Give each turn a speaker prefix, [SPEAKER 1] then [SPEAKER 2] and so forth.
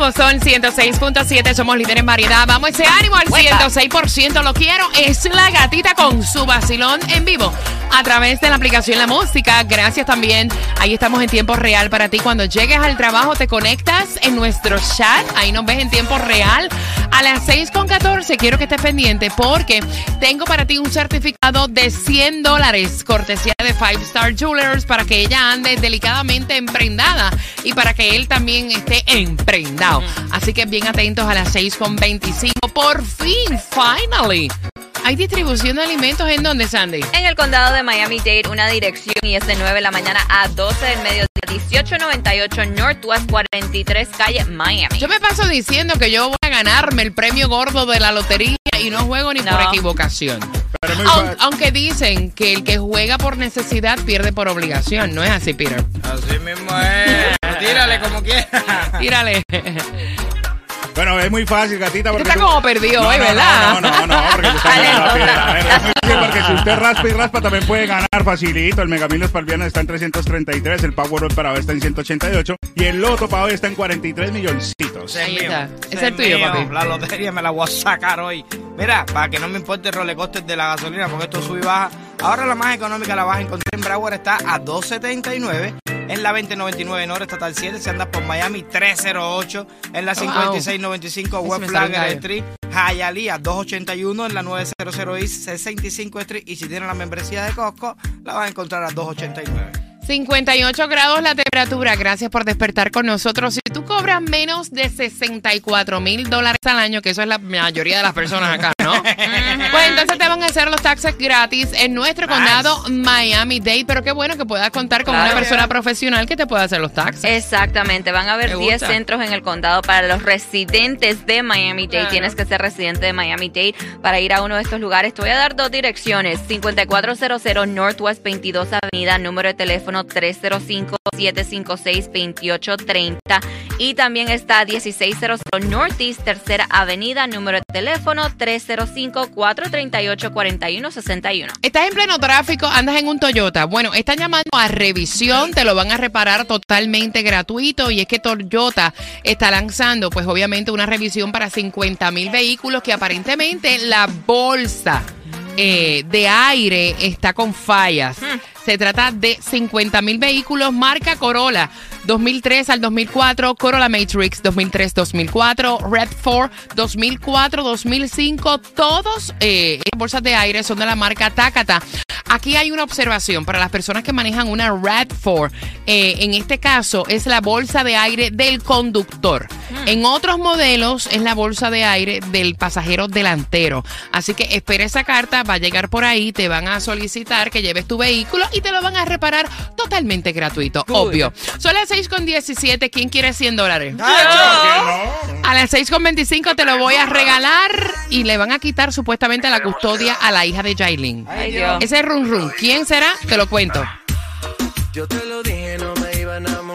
[SPEAKER 1] son 106.7, somos líderes en variedad. Vamos ese ánimo al 106%, lo quiero. Es la gatita con su vacilón en vivo a través de la aplicación La Música. Gracias también. Ahí estamos en tiempo real para ti. Cuando llegues al trabajo te conectas en nuestro chat. Ahí nos ves en tiempo real. A las 6.14 quiero que estés pendiente porque tengo para ti un certificado de 100 dólares cortesía de Five Star Jewelers para que ella ande delicadamente emprendada y para que él también esté emprendado. Así que bien atentos a las 6.25. Por fin, finally. ¿Hay distribución de alimentos en dónde, Sandy?
[SPEAKER 2] En el condado de Miami-Dade, una dirección y es de 9 de la mañana a 12 del mediodía, 1898 Northwest 43 calle Miami.
[SPEAKER 1] Yo me paso diciendo que yo voy a ganarme el premio gordo de la lotería y no juego ni
[SPEAKER 2] No.
[SPEAKER 1] por equivocación. Aun- aunque dicen que el que juega por necesidad pierde por obligación, ¿no es así, Peter?
[SPEAKER 3] Así mismo es. Tírale como quieras.
[SPEAKER 1] Tírale.
[SPEAKER 4] Bueno, es muy fácil, gatita. Porque
[SPEAKER 1] está
[SPEAKER 4] tú-
[SPEAKER 1] como perdido
[SPEAKER 4] no,
[SPEAKER 1] hoy,
[SPEAKER 4] no,
[SPEAKER 1] ¿verdad?
[SPEAKER 4] No, no, no, no, porque tú estás fácil porque si usted raspa y raspa también puede ganar facilito. El Megamiles para el viernes está en 333, el Powerball para hoy está en 188 y el Loto para hoy está en 43 milloncitos.
[SPEAKER 1] Ahí
[SPEAKER 3] mío.
[SPEAKER 1] está. Ese
[SPEAKER 3] Ese
[SPEAKER 1] es tuyo,
[SPEAKER 3] mío.
[SPEAKER 1] papi.
[SPEAKER 3] La lotería me la voy a sacar hoy. Mira, para que no me importe el rollercoaster de la gasolina, porque esto sube y baja. Ahora la más económica la vas a encontrar en Broward, está a 2.79. En la 2099 Norte Estatal 7, si andas por Miami 308. En la 5695
[SPEAKER 1] Ay, se
[SPEAKER 3] West Flagler. Street, Hialeah 281. En la 900 East 65 Street. Y si tienes la membresía de Costco, la vas a encontrar a 289.
[SPEAKER 1] 58 grados la temperatura. Gracias por despertar con nosotros. Si tú cobras menos de 64 mil dólares al año, que eso es la mayoría de las personas acá, ¿no? pues entonces te van a hacer los taxes gratis en nuestro condado Miami-Dade. Pero qué bueno que puedas contar con
[SPEAKER 2] Claro.
[SPEAKER 1] una persona profesional que te pueda hacer los taxes.
[SPEAKER 2] Exactamente, van a haber
[SPEAKER 1] Me
[SPEAKER 2] 10
[SPEAKER 1] gusta.
[SPEAKER 2] centros en el condado para los residentes de Miami-Dade.
[SPEAKER 1] Claro.
[SPEAKER 2] Tienes que ser residente de Miami-Dade para ir a uno de estos lugares. Te voy a dar dos direcciones: 5400 Northwest 22 Avenida, número de teléfono 305-756-2830. Y también está 1600 Northeast Tercera Avenida, número de teléfono 305-438-4161.
[SPEAKER 1] Estás en pleno tráfico, andas en un Toyota. Bueno, están llamando a revisión, te lo van a reparar totalmente gratuito y es que Toyota está lanzando, pues obviamente, una revisión para 50 mil vehículos que aparentemente la bolsa eh, de aire está con fallas. Se trata de 50 mil vehículos marca Corolla 2003 al 2004, Corolla Matrix 2003-2004, Red4 2004-2005. Todos eh, bolsas de aire son de la marca Takata. Aquí hay una observación para las personas que manejan una RAD4. eh, en este caso es la bolsa de aire del conductor. En otros modelos es la bolsa de aire del pasajero delantero. Así que espera esa carta, va a llegar por ahí, te van a solicitar que lleves tu vehículo y te lo van a reparar totalmente gratuito, obvio. Son las 6 con 17, ¿quién quiere 100 dólares? A las 6.25 te lo voy a regalar y le van a quitar supuestamente la custodia a la hija de Jailin. Ese run run, ¿quién será? Te lo cuento.
[SPEAKER 5] Yo te lo dije, no me iba a enamorar.